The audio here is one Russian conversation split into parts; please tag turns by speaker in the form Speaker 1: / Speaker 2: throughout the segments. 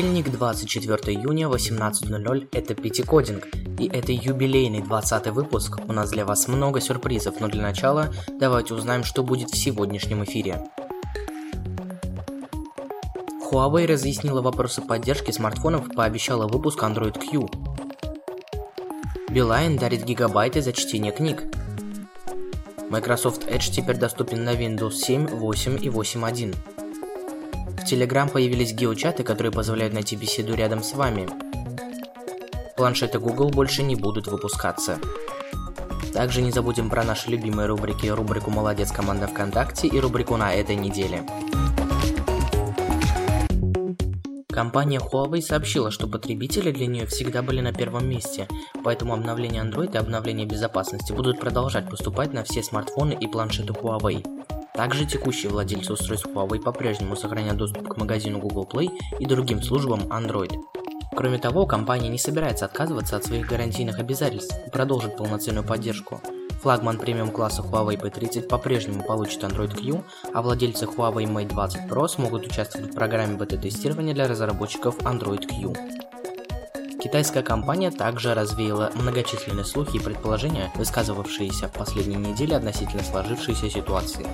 Speaker 1: Понедельник, 24 июня, 18.00 – это Пятикодинг, и это юбилейный 20 выпуск. У нас для вас много сюрпризов, но для начала давайте узнаем, что будет в сегодняшнем эфире. Huawei разъяснила вопросы поддержки смартфонов пообещала выпуск Android Q. Билайн дарит гигабайты за чтение книг. Microsoft Edge теперь доступен на Windows 7, 8 и 8.1. В Telegram появились геочаты, которые позволяют найти беседу рядом с вами. Планшеты Google больше не будут выпускаться. Также не забудем про наши любимые рубрики, рубрику «Молодец, команда ВКонтакте» и рубрику «На этой неделе». Компания Huawei сообщила, что потребители для нее всегда были на первом месте, поэтому обновления Android и обновления безопасности будут продолжать поступать на все смартфоны и планшеты Huawei. Также текущие владельцы устройств Huawei по-прежнему сохраняют доступ к магазину Google Play и другим службам Android. Кроме того, компания не собирается отказываться от своих гарантийных обязательств и продолжит полноценную поддержку. Флагман премиум класса Huawei P30 по-прежнему получит Android Q, а владельцы Huawei Mate 20 Pro смогут участвовать в программе бета-тестирования для разработчиков Android Q. Китайская компания также развеяла многочисленные слухи и предположения, высказывавшиеся в последние недели относительно сложившейся ситуации.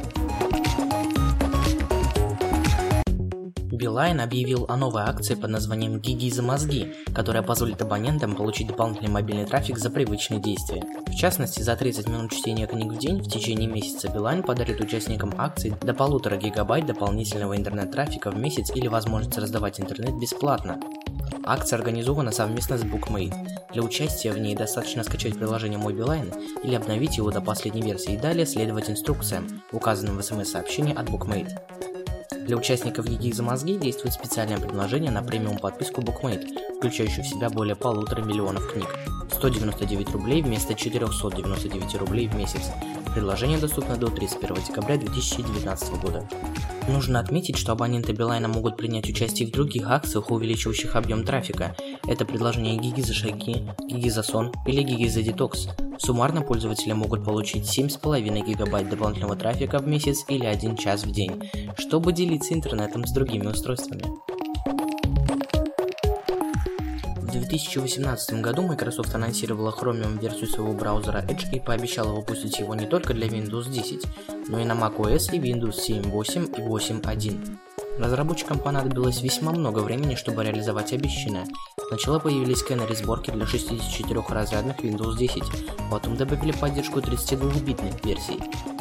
Speaker 1: Билайн объявил о новой акции под названием «Гиги за мозги», которая позволит абонентам получить дополнительный мобильный трафик за привычные действия. В частности, за 30 минут чтения книг в день в течение месяца Билайн подарит участникам акции до полутора гигабайт дополнительного интернет-трафика в месяц или возможность раздавать интернет бесплатно. Акция организована совместно с Bookmate. Для участия в ней достаточно скачать приложение Мой Билайн или обновить его до последней версии и далее следовать инструкциям, указанным в смс-сообщении от Bookmate. Для участников Гиги за мозги действует специальное предложение на премиум подписку BookMate, включающую в себя более полутора миллионов книг. 199 рублей вместо 499 рублей в месяц. Предложение доступно до 31 декабря 2019 года. Нужно отметить, что абоненты Билайна могут принять участие в других акциях, увеличивающих объем трафика. Это предложение Гиги за шаги, Гиги за сон или Гиги за детокс. Суммарно пользователи могут получить 7,5 гигабайт дополнительного трафика в месяц или 1 час в день, чтобы делиться интернетом с другими устройствами. 2018 году Microsoft анонсировала Chromium версию своего браузера Edge и пообещала выпустить его не только для Windows 10, но и на macOS и Windows 7, 8 и 8.1. Разработчикам понадобилось весьма много времени, чтобы реализовать обещанное. Сначала появились сканеры сборки для 64-разрядных Windows 10, потом добавили поддержку 32-битных версий,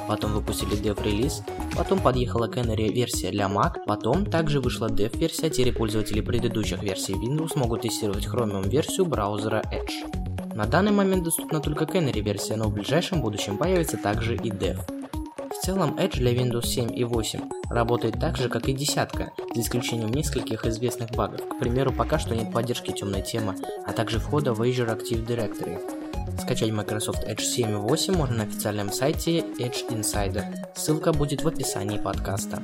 Speaker 1: потом выпустили dev-релиз, потом подъехала Canary версия для Mac, потом также вышла dev-версия, теперь пользователи предыдущих версий Windows могут тестировать Chromium версию браузера Edge. На данный момент доступна только Canary версия, но в ближайшем будущем появится также и Dev. Целом Edge для Windows 7 и 8 работает так же, как и десятка, за исключением нескольких известных багов. К примеру, пока что нет поддержки темной темы, а также входа в Azure Active Directory. Скачать Microsoft Edge 7 и 8 можно на официальном сайте Edge Insider. Ссылка будет в описании подкаста.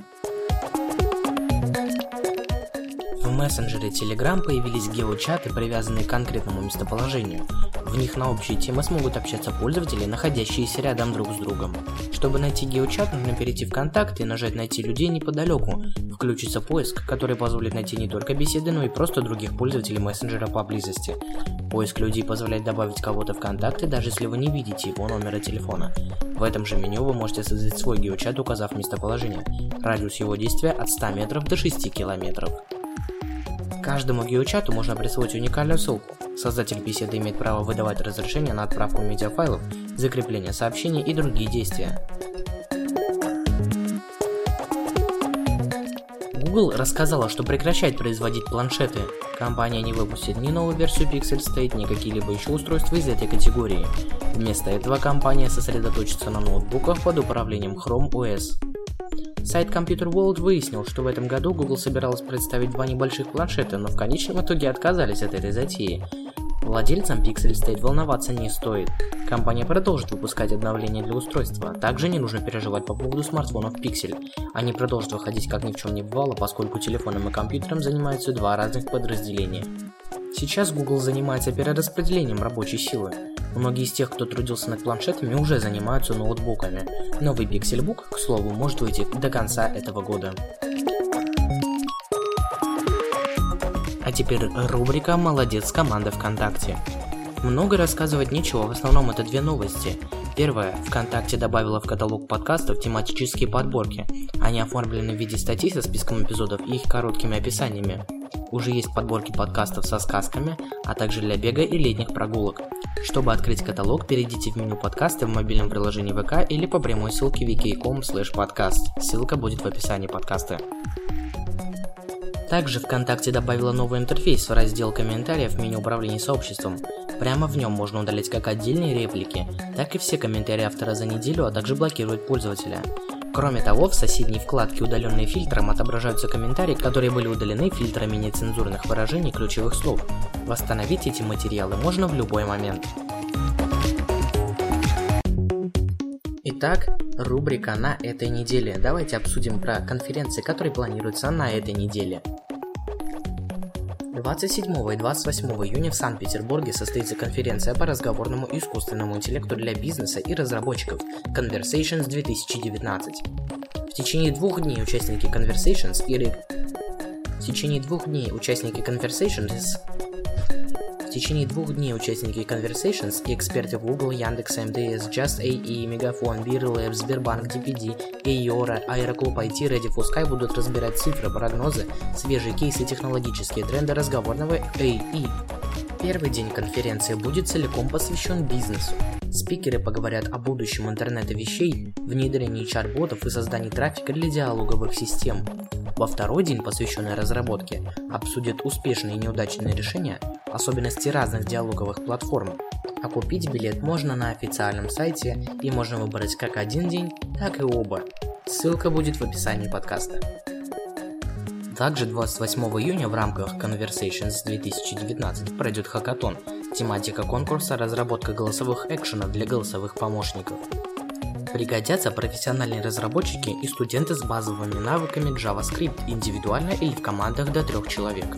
Speaker 1: Мессенджере Telegram появились геочаты, привязанные к конкретному местоположению. В них на общие темы смогут общаться пользователи, находящиеся рядом друг с другом. Чтобы найти геочат, нужно перейти в контакты и нажать «Найти людей неподалеку». Включится поиск, который позволит найти не только беседы, но и просто других пользователей мессенджера поблизости. Поиск людей позволяет добавить кого-то в контакты, даже если вы не видите его номера телефона. В этом же меню вы можете создать свой геочат, указав местоположение. Радиус его действия от 100 метров до 6 километров. Каждому геочату можно присвоить уникальную ссылку. Создатель беседы имеет право выдавать разрешение на отправку медиафайлов, закрепление сообщений и другие действия. Google рассказала, что прекращает производить планшеты. Компания не выпустит ни новую версию Pixel State, ни какие-либо еще устройства из этой категории. Вместо этого компания сосредоточится на ноутбуках под управлением Chrome OS. Сайт Computer World выяснил, что в этом году Google собиралась представить два небольших планшета, но в конечном итоге отказались от этой затеи. Владельцам Pixel State волноваться не стоит. Компания продолжит выпускать обновления для устройства. Также не нужно переживать по поводу смартфонов Pixel. Они продолжат выходить как ни в чем не бывало, поскольку телефоном и компьютером занимаются два разных подразделения. Сейчас Google занимается перераспределением рабочей силы. Многие из тех, кто трудился над планшетами, уже занимаются ноутбуками. Новый Pixelbook, к слову, может выйти до конца этого года. А теперь рубрика «Молодец команда ВКонтакте». Много рассказывать нечего, в основном это две новости. Первое. ВКонтакте добавила в каталог подкастов тематические подборки. Они оформлены в виде статей со списком эпизодов и их короткими описаниями. Уже есть подборки подкастов со сказками, а также для бега и летних прогулок. Чтобы открыть каталог, перейдите в меню подкасты в мобильном приложении ВК или по прямой ссылке wiki.com podcast. Ссылка будет в описании подкаста. Также ВКонтакте добавила новый интерфейс в раздел комментариев в меню управления сообществом. Прямо в нем можно удалить как отдельные реплики, так и все комментарии автора за неделю, а также блокировать пользователя. Кроме того, в соседней вкладке «Удаленные фильтром» отображаются комментарии, которые были удалены фильтрами нецензурных выражений ключевых слов. Восстановить эти материалы можно в любой момент. Итак, рубрика на этой неделе. Давайте обсудим про конференции, которые планируются на этой неделе. 27 и 28 июня в Санкт-Петербурге состоится конференция по разговорному искусственному интеллекту для бизнеса и разработчиков Conversations 2019. В течение двух дней участники Conversations и в течение двух дней участники Conversations течение двух дней участники Conversations и эксперты Google, Яндекс, МДС, Just AE, Мегафон, BeerLab, Сбербанк, DPD, Эйора, Аэроклуб IT, Ready for Sky будут разбирать цифры, прогнозы, свежие кейсы, технологические тренды разговорного AE. Первый день конференции будет целиком посвящен бизнесу. Спикеры поговорят о будущем интернета вещей, внедрении чат-ботов и создании трафика для диалоговых систем. Во второй день, посвященный разработке, обсудят успешные и неудачные решения, особенности разных диалоговых платформ. А купить билет можно на официальном сайте и можно выбрать как один день, так и оба. Ссылка будет в описании подкаста. Также 28 июня в рамках Conversations 2019 пройдет хакатон. Тематика конкурса – разработка голосовых экшенов для голосовых помощников. Пригодятся профессиональные разработчики и студенты с базовыми навыками JavaScript индивидуально или в командах до трех человек.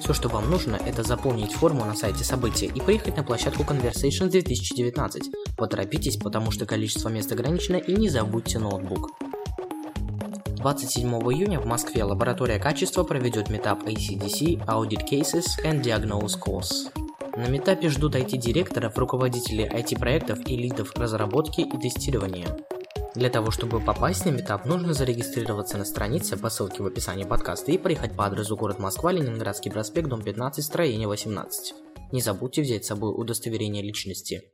Speaker 1: Все, что вам нужно, это заполнить форму на сайте события и поехать на площадку Conversations 2019. Поторопитесь, потому что количество мест ограничено и не забудьте ноутбук. 27 июня в Москве лаборатория качества проведет метап ACDC Audit Cases and Diagnose Course. На метапе ждут IT-директоров, руководителей IT-проектов и лидов разработки и тестирования. Для того, чтобы попасть на метап, нужно зарегистрироваться на странице по ссылке в описании подкаста и приехать по адресу город Москва, Ленинградский проспект, дом 15, строение 18. Не забудьте взять с собой удостоверение личности.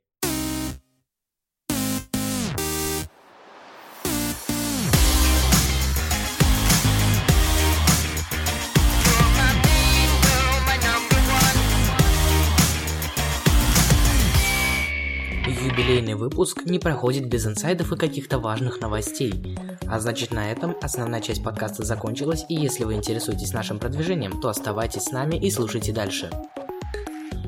Speaker 1: Юбилейный выпуск не проходит без инсайдов и каких-то важных новостей. А значит на этом основная часть подкаста закончилась, и если вы интересуетесь нашим продвижением, то оставайтесь с нами и слушайте дальше.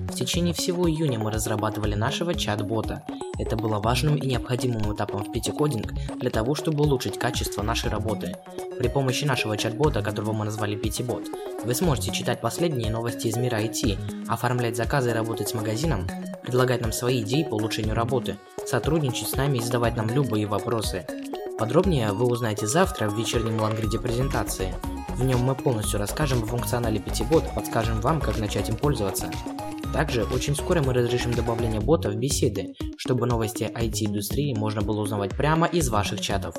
Speaker 1: В течение всего июня мы разрабатывали нашего чат-бота. Это было важным и необходимым этапом в Питикодинг для того, чтобы улучшить качество нашей работы. При помощи нашего чат-бота, которого мы назвали Питибот, вы сможете читать последние новости из мира IT, оформлять заказы и работать с магазином, предлагать нам свои идеи по улучшению работы, сотрудничать с нами и задавать нам любые вопросы. Подробнее вы узнаете завтра в вечернем лангриде презентации. В нем мы полностью расскажем о функционале Питибот, подскажем вам, как начать им пользоваться. Также очень скоро мы разрешим добавление бота в беседы, чтобы новости IT-индустрии можно было узнавать прямо из ваших чатов.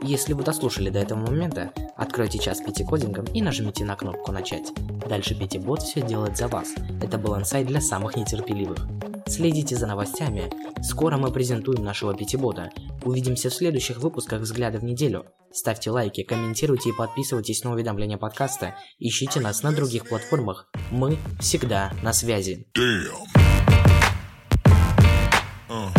Speaker 1: Если вы дослушали до этого момента, откройте час Питикодингом и нажмите на кнопку «Начать». Дальше Питибот все делает за вас. Это был инсайт для самых нетерпеливых. Следите за новостями. Скоро мы презентуем нашего Питибота. Увидимся в следующих выпусках «Взгляда в неделю». Ставьте лайки, комментируйте и подписывайтесь на уведомления подкаста. Ищите нас на других платформах. Мы всегда на связи. Uh. Uh.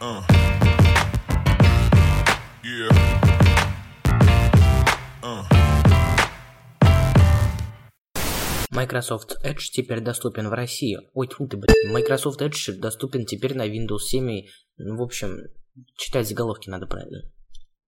Speaker 1: Uh. Yeah. Microsoft Edge теперь доступен в России. Ой, тьфу ты, блин. Microsoft Edge доступен теперь на Windows 7. Ну, в общем, читать заголовки надо правильно.